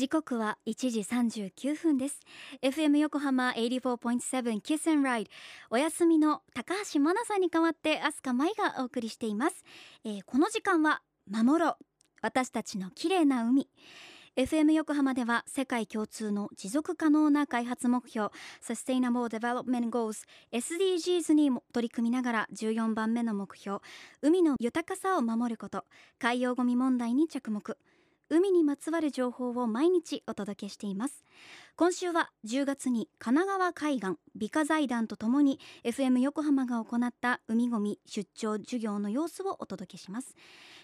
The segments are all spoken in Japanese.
時刻は1時39分です。FM 横浜84.7 Kiss and Ride お休みの高橋真奈さんに代わって飛鳥舞がお送りしています、えー、この時間は守ろう。私たちの綺麗な海。FM 横浜では世界共通の持続可能な開発目標 Sustainable Development Goals SDGs に取り組みながら14番目の目標海の豊かさを守ること海洋ゴミ問題に着目。海にまつわる情報を毎日お届けしています。今週は10月に神奈川海岸美化財団とともに FM 横浜が行った海ごみ出張授業の様子をお届けします。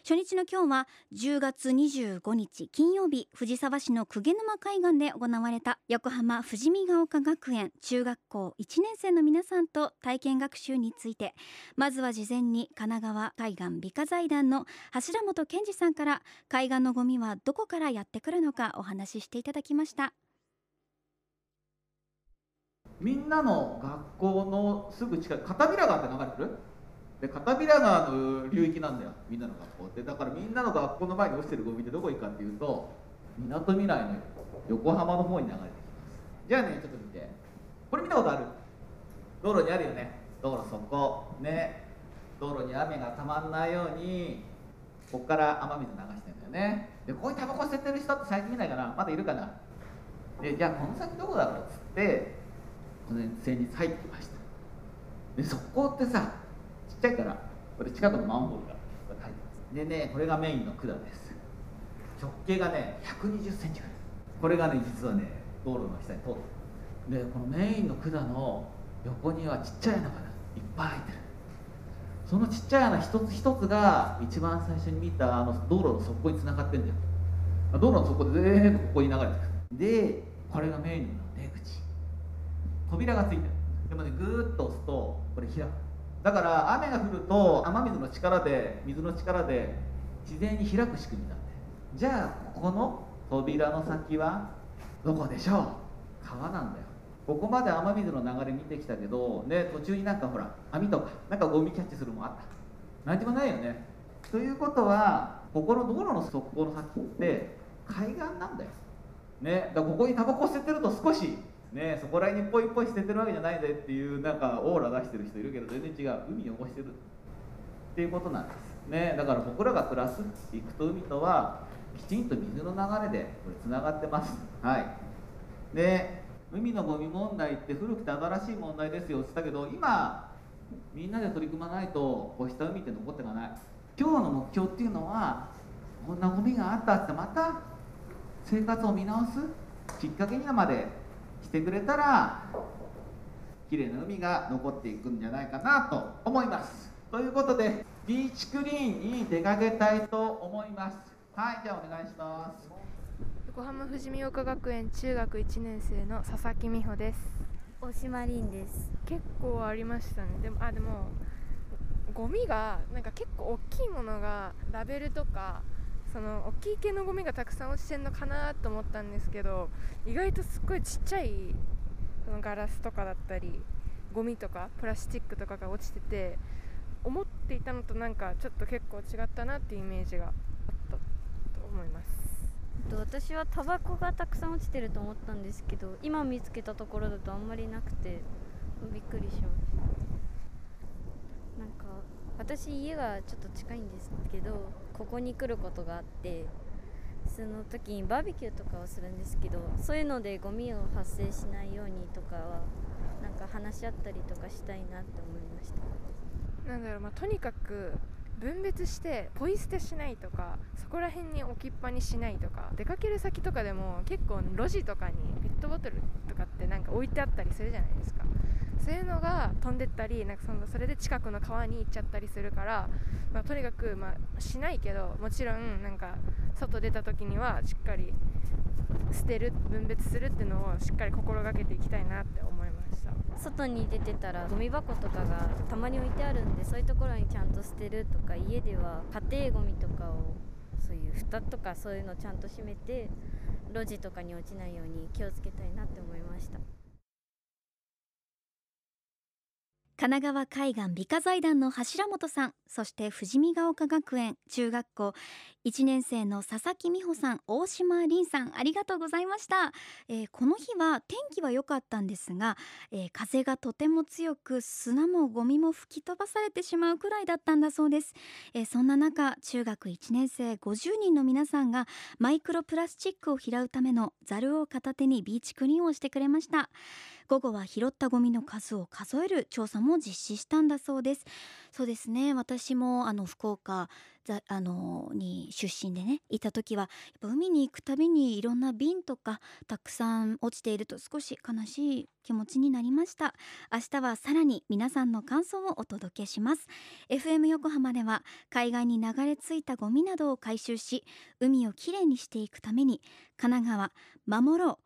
初日の今日は10月25日金曜日藤沢市の鵠沼海岸で行われた横浜富士見ヶ丘学園中学校1年生の皆さんと体験学習についてまずは事前に神奈川海岸美化財団の柱本健二さんから海岸のゴミはどこからやってくるのかお話ししていただきました。みんなの学校のすぐ近く片平川って流れてる？で片平川の流域なんだよみんなの学校って。だからみんなの学校の前に落ちてるゴミってどこ行くかっていうとみなとみらいの横浜の方に流れてきます。じゃあねちょっと見て。これ見たことある？道路にあるよね。道路そこ。ね。道路に雨がたまんないようにここから雨水流してんだよね。でここにタバコ捨ててる人って最近見ないかな？まだいるかな？でじゃあこの先どこだろう？っつってこの線に入ってました。でそこってさちっちゃいからこれ近くのマンホールが書いてます。でねこれがメインの管です。直径がね1 2 0センチぐらい。これがね実はね道路の下に通ってる。でこのメインの管の横にはちっちゃい穴がいっぱい開いてる。そのちっちゃい穴一つ一つが一番最初に見たあの道路の底につながってるんだよ。道路の底で全部ここに流れてく。るでこれがメインの出口。扉がついてる。でもねぐーっと押すとこれ開く。だから雨が降ると雨水の力で水の力で自然に開く仕組みなんでじゃあここの扉の先はどこでしょう？川なんだよ。ここまで雨水の流れ見てきたけどね途中になんかほら網とかなんかゴミキャッチするもんあった。何でもないよね。ということはここの道路の側溝の先って海岸なんだよ。ねだからここにタバコ捨ててると少しねそこら辺にポイポイ捨ててるわけじゃないぜっていうなんかオーラ出してる人いるけど全然違う海汚してるっていうことなんですね。だから僕らが暮らす陸と海とはきちんと水の流れでこれつながってます。はい。で海のゴミ問題って古くて新しい問題ですよって言ったけど今みんなで取り組まないとこうした海って残っていかない。今日の目標っていうのはこんなゴミがあったってまた生活を見直すきっかけにまでしてくれたら綺麗な海が残っていくんじゃないかなと思います。ということでビーチクリーンに出かけたいと思います。はいじゃあお願いします。横浜富士見岡学園中学1年生の佐々木美穂です。大島凛です。結構ありましたね。でもあでもゴミがなんか結構大きいものがラベルとかその大きい系のゴミがたくさん落ちてるのかなと思ったんですけど意外とすっごいちっちゃいそのガラスとかだったりゴミとかプラスチックとかが落ちてて思っていたのとなんかちょっと結構違ったなっていうイメージがあったと思います。私はタバコがたくさん落ちてると思ったんですけど今見つけたところだとあんまりなくてびっくりしました。私家がちょっと近いんですけどここに来ることがあってその時にバーベキューとかをするんですけどそういうのでゴミを発生しないようにとかはなんか話し合ったりとかしたいなって思いました。なんだろう、まあ、とにかく分別してポイ捨てしないとかそこら辺に置きっぱにしないとか出かける先とかでも結構路地とかにペットボトルとかってなんか置いてあったりするじゃないですか。そういうのが飛んでったりなんかそのそれで近くの川に行っちゃったりするから、まあ、とにかく、まあ、しないけどもちろんなんか外出た時にはしっかり捨てる分別するっていうのをしっかり心がけていきたいなって思いました。外に出てたらゴミ箱とかがたまに置いてあるんでそういうところにちゃんと捨てるとか家では家庭ゴミとかをそういう蓋とかそういうのをちゃんと閉めて路地とかに落ちないように気をつけたいなって思いました。神奈川海岸美化財団の柱本さんそして富士見ヶ丘学園中学校1年生の佐々木美穂さん大島凛さんありがとうございました、えーこの日は天気は良かったんですが、えー風がとても強く砂もゴミも吹き飛ばされてしまうくらいだったんだそうです、えーそんな中中学1年生50人の皆さんがマイクロプラスチックを拾うためのザルを片手にビーチクリーンをしてくれました。午後は拾ったゴミの数を数える調査もも実施したんだそうです。そうですね。私もあの福岡ざあのに出身でねいた時はやっぱ海に行くたびにいろんな瓶とかたくさん落ちていると少し悲しい気持ちになりました。明日はさらに皆さんの感想をお届けします。FM 横浜では海岸に流れ着いたゴミなどを回収し海をきれいにしていくために神奈川守ろう